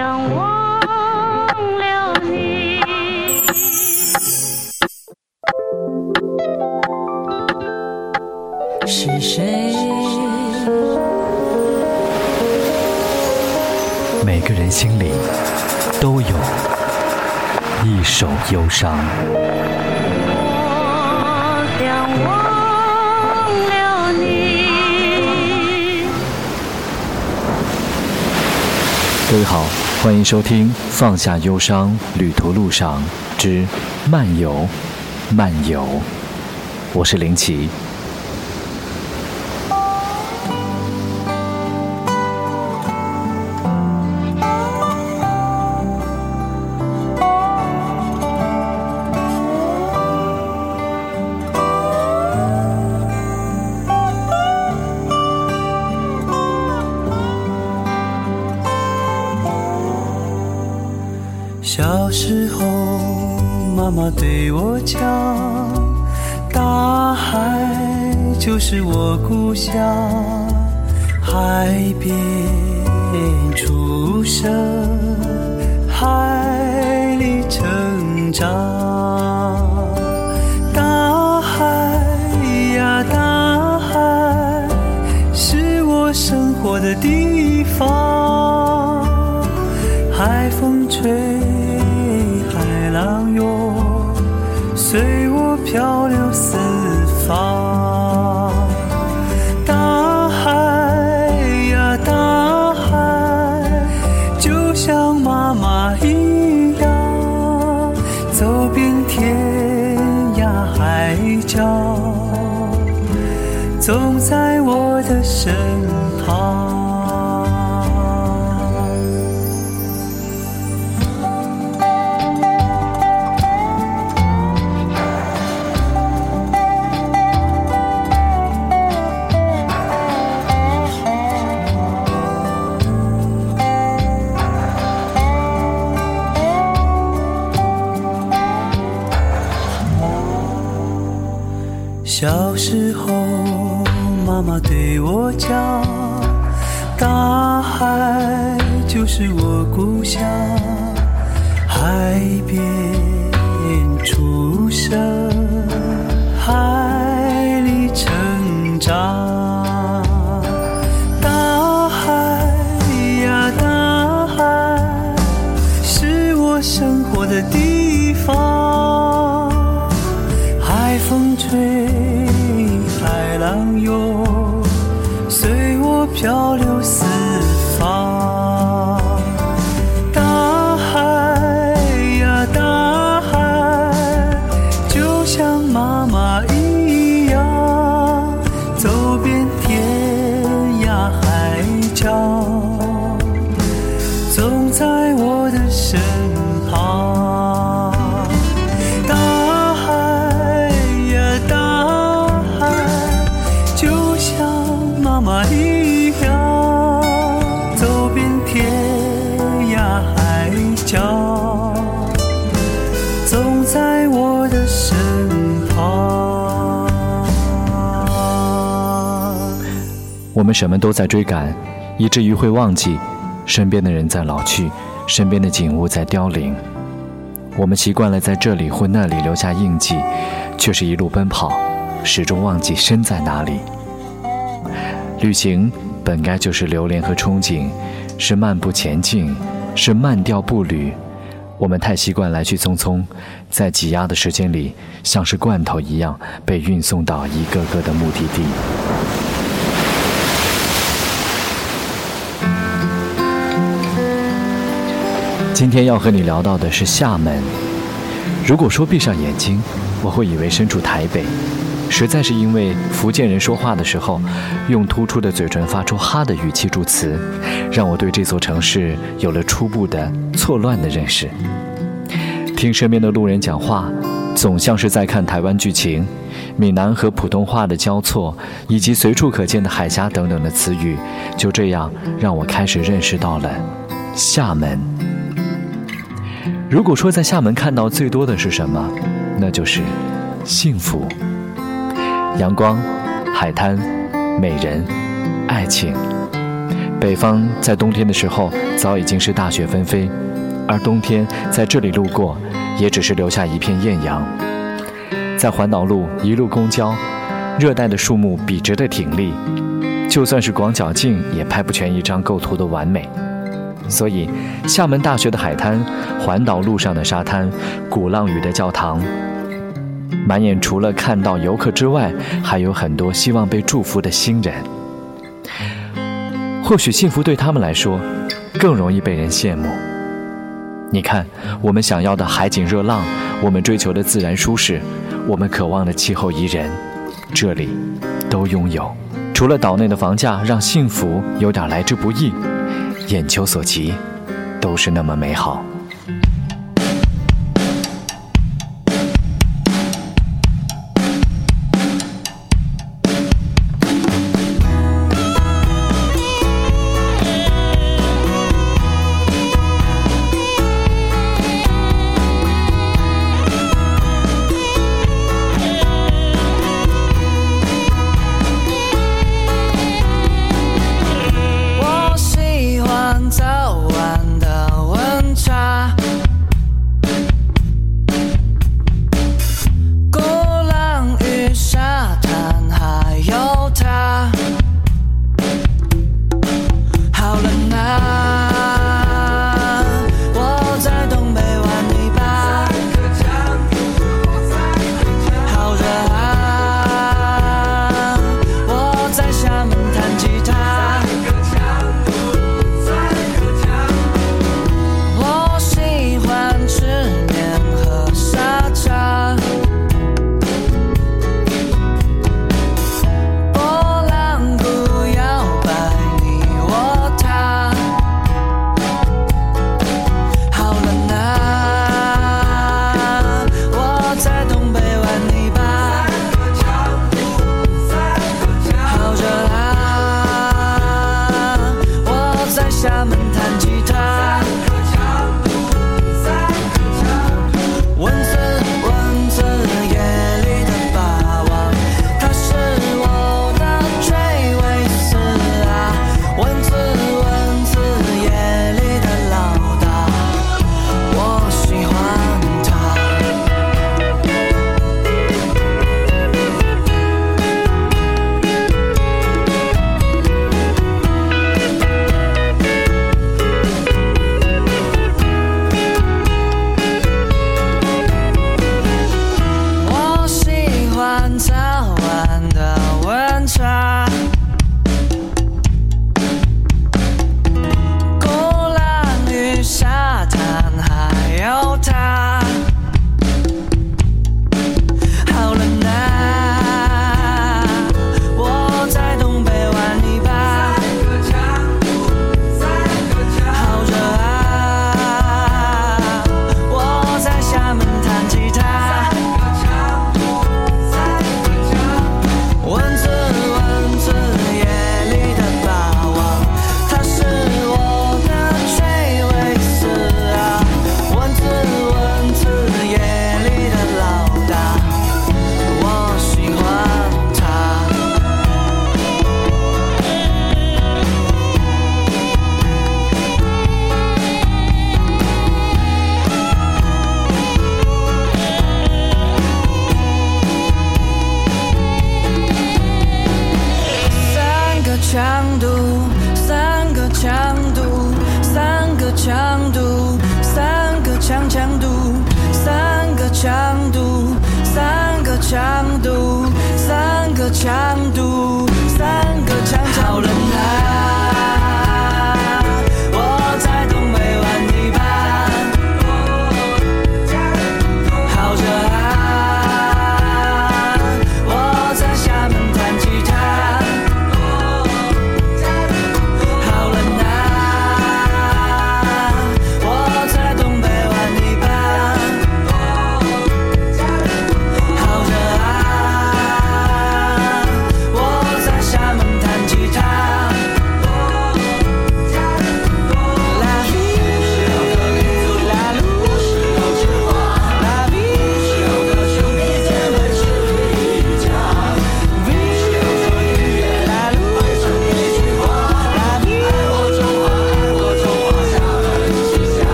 两忘了你。是谁？每个人心里都有一首忧伤。我想忘了你。各位好，欢迎收听《放下忧伤，旅途路上之漫游漫游》，我是林奇。妈对我讲，大海就是我故乡，海边出生，海里成长。我生活的地方。海风吹，海浪涌，随我漂流我们什么都在追赶，以至于会忘记身边的人在老去，身边的景物在凋零。我们习惯了在这里或那里留下印记，却是一路奔跑，始终忘记身在哪里。旅行本该就是流连和憧憬，是漫步前进，是慢调步履。我们太习惯来去匆匆，在挤压的时间里，像是罐头一样被运送到一个个的目的地。今天要和你聊到的是厦门。如果说闭上眼睛，我会以为身处台北，实在是因为福建人说话的时候，用突出的嘴唇发出“哈”的语气助词，让我对这座城市有了初步的错乱的认识。听身边的路人讲话，总像是在看台湾剧情，闽南和普通话的交错，以及随处可见的海峡等等的词语，就这样让我开始认识到了厦门。如果说在厦门看到最多的是什么，那就是幸福、阳光、海滩、美人、爱情。北方在冬天的时候早已经是大雪纷飞，而冬天在这里路过，也只是留下一片艳阳。在环岛路一路公交，热带的树木笔直的挺立，就算是广角镜也拍不全一张构图的完美。所以，厦门大学的海滩、环岛路上的沙滩、鼓浪屿的教堂，满眼除了看到游客之外，还有很多希望被祝福的新人。或许幸福对他们来说，更容易被人羡慕。你看，我们想要的海景热浪，我们追求的自然舒适。我们渴望的气候宜人，这里都拥有。除了岛内的房价让幸福有点来之不易，眼球所及，都是那么美好。chando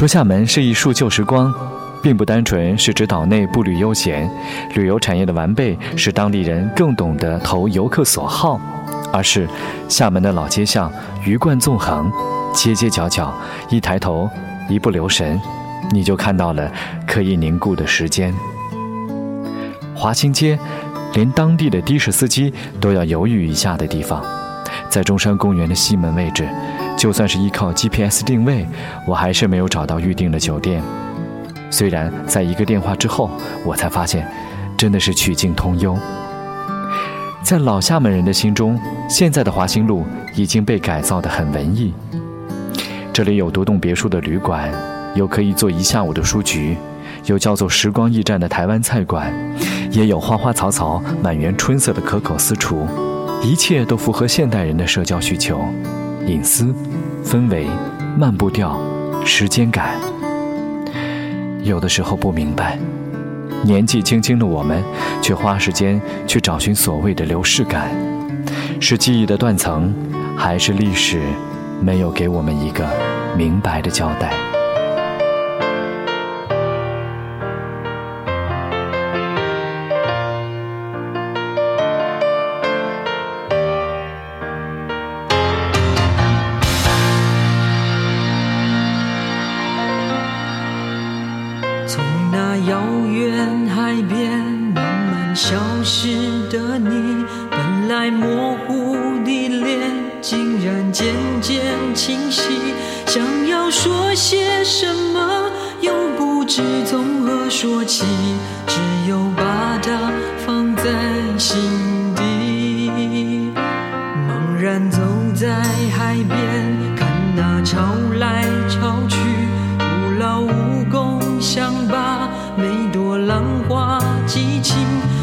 说厦门是一束旧时光，并不单纯是指岛内步履悠闲，旅游产业的完备使当地人更懂得投游客所好，而是厦门的老街巷鱼贯纵横，街街角角，一抬头，一不留神，你就看到了可以凝固的时间。华清街，连当地的的士司机都要犹豫一下的地方，在中山公园的西门位置。就算是依靠 GPS 定位，我还是没有找到预定的酒店。虽然在一个电话之后，我才发现，真的是曲径通幽。在老厦门人的心中，现在的华兴路已经被改造得很文艺。这里有独栋别墅的旅馆，有可以坐一下午的书局，有叫做“时光驿站”的台湾菜馆，也有花花草草、满园春色的可口私厨，一切都符合现代人的社交需求。隐私、氛围、慢步调、时间感，有的时候不明白，年纪轻轻的我们，却花时间去找寻所谓的流逝感，是记忆的断层，还是历史没有给我们一个明白的交代？从那遥远海边慢慢消失的你，本来模糊的脸，竟然渐渐清晰。想要说些什么，又不知从何说起，只有把它放在心底。茫然走在海边，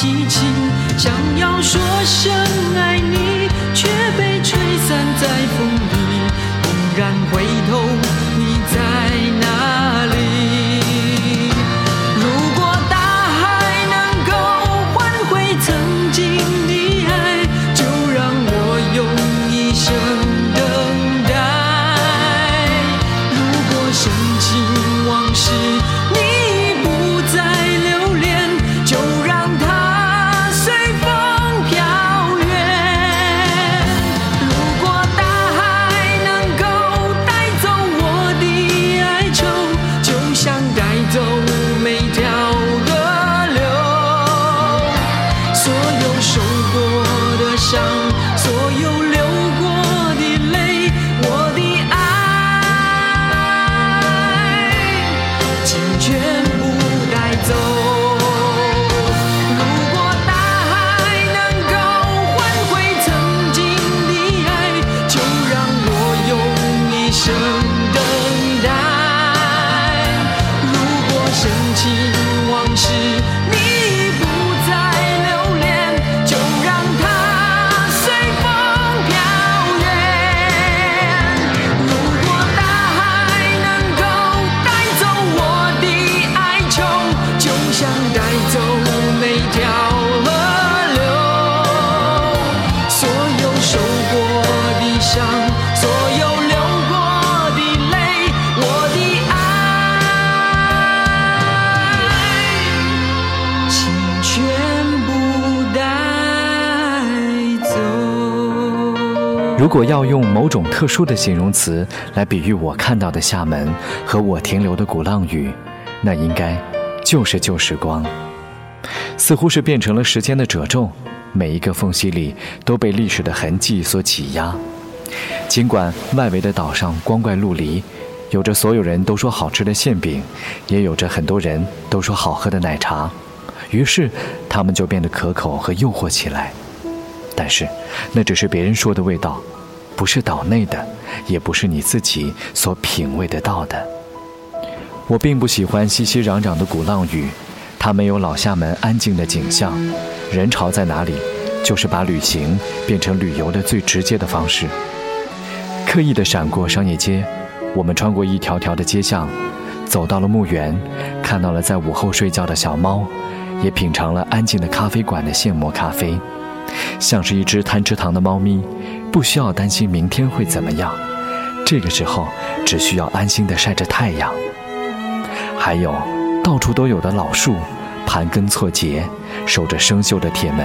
激情。想要说声爱 Oh. 如果要用某种特殊的形容词来比喻我看到的厦门和我停留的鼓浪屿，那应该就是旧时光，似乎是变成了时间的褶皱，每一个缝隙里都被历史的痕迹所挤压。尽管外围的岛上光怪陆离，有着所有人都说好吃的馅饼，也有着很多人都说好喝的奶茶，于是它们就变得可口和诱惑起来。但是，那只是别人说的味道，不是岛内的，也不是你自己所品味得到的。我并不喜欢熙熙攘攘的鼓浪屿，它没有老厦门安静的景象，人潮在哪里，就是把旅行变成旅游的最直接的方式。刻意的闪过商业街，我们穿过一条条的街巷，走到了墓园，看到了在午后睡觉的小猫，也品尝了安静的咖啡馆的现磨咖啡。像是一只贪吃糖的猫咪，不需要担心明天会怎么样，这个时候只需要安心的晒着太阳。还有到处都有的老树，盘根错节，守着生锈的铁门，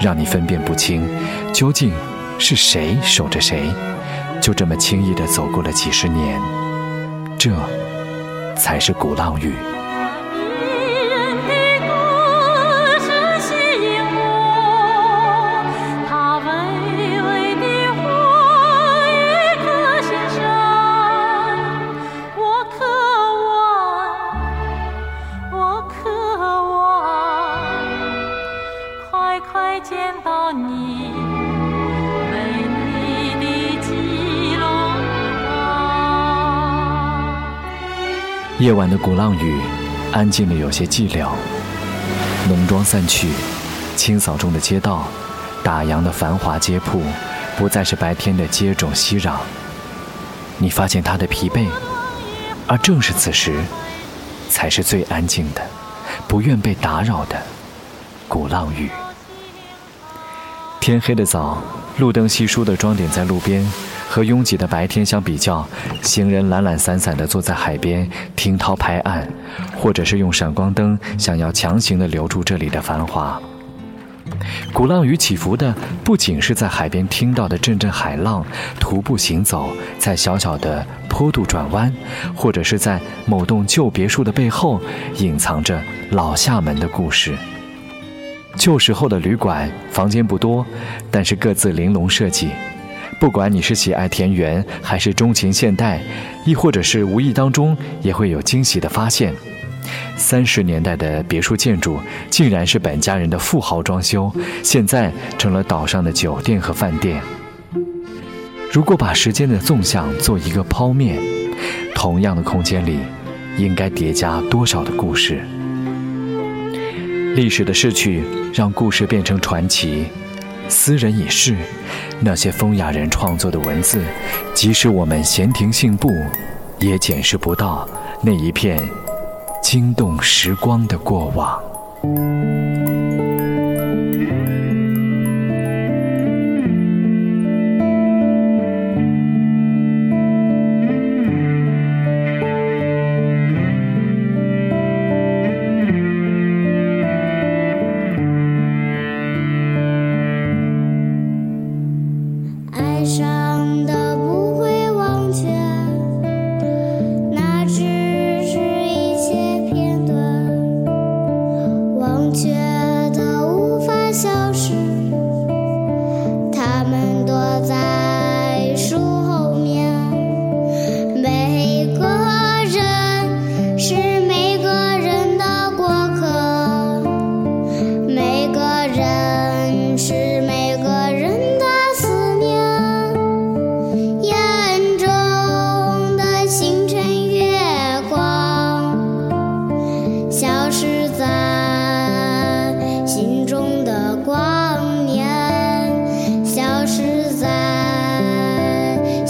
让你分辨不清究竟是谁守着谁。就这么轻易地走过了几十年，这才是鼓浪屿。快见到你，美丽的基隆港。夜晚的鼓浪屿，安静的有些寂寥。浓妆散去，清扫中的街道，打烊的繁华街铺，不再是白天的接踵熙攘。你发现他的疲惫，而正是此时，才是最安静的，不愿被打扰的鼓浪屿。天黑的早，路灯稀疏地装点在路边，和拥挤的白天相比较，行人懒懒散散地坐在海边听涛拍岸，或者是用闪光灯想要强行地留住这里的繁华。鼓浪屿起伏的不仅是在海边听到的阵阵海浪，徒步行走在小小的坡度转弯，或者是在某栋旧别墅的背后隐藏着老厦门的故事。旧时候的旅馆，房间不多，但是各自玲珑设计。不管你是喜爱田园，还是钟情现代，亦或者是无意当中也会有惊喜的发现。三十年代的别墅建筑，竟然是本家人的富豪装修，现在成了岛上的酒店和饭店。如果把时间的纵向做一个剖面，同样的空间里，应该叠加多少的故事？历史的逝去，让故事变成传奇；斯人已逝，那些风雅人创作的文字，即使我们闲庭信步，也检视不到那一片惊动时光的过往。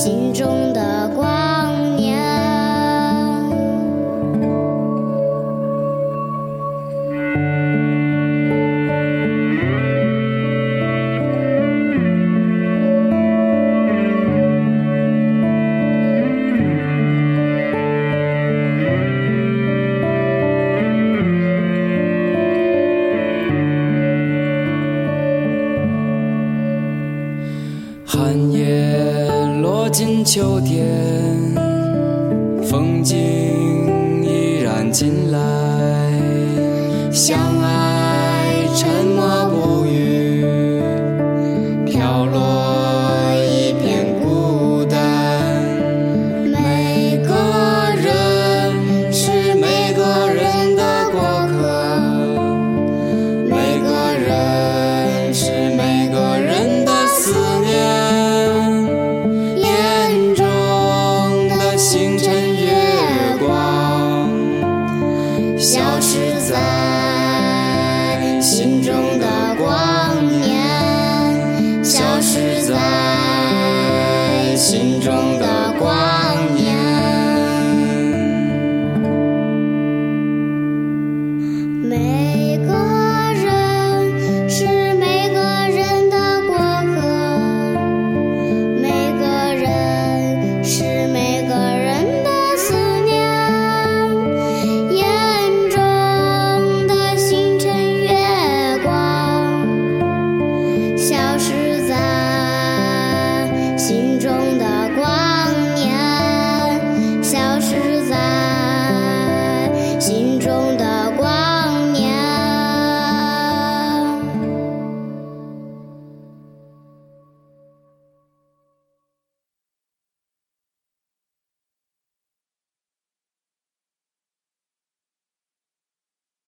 心中的光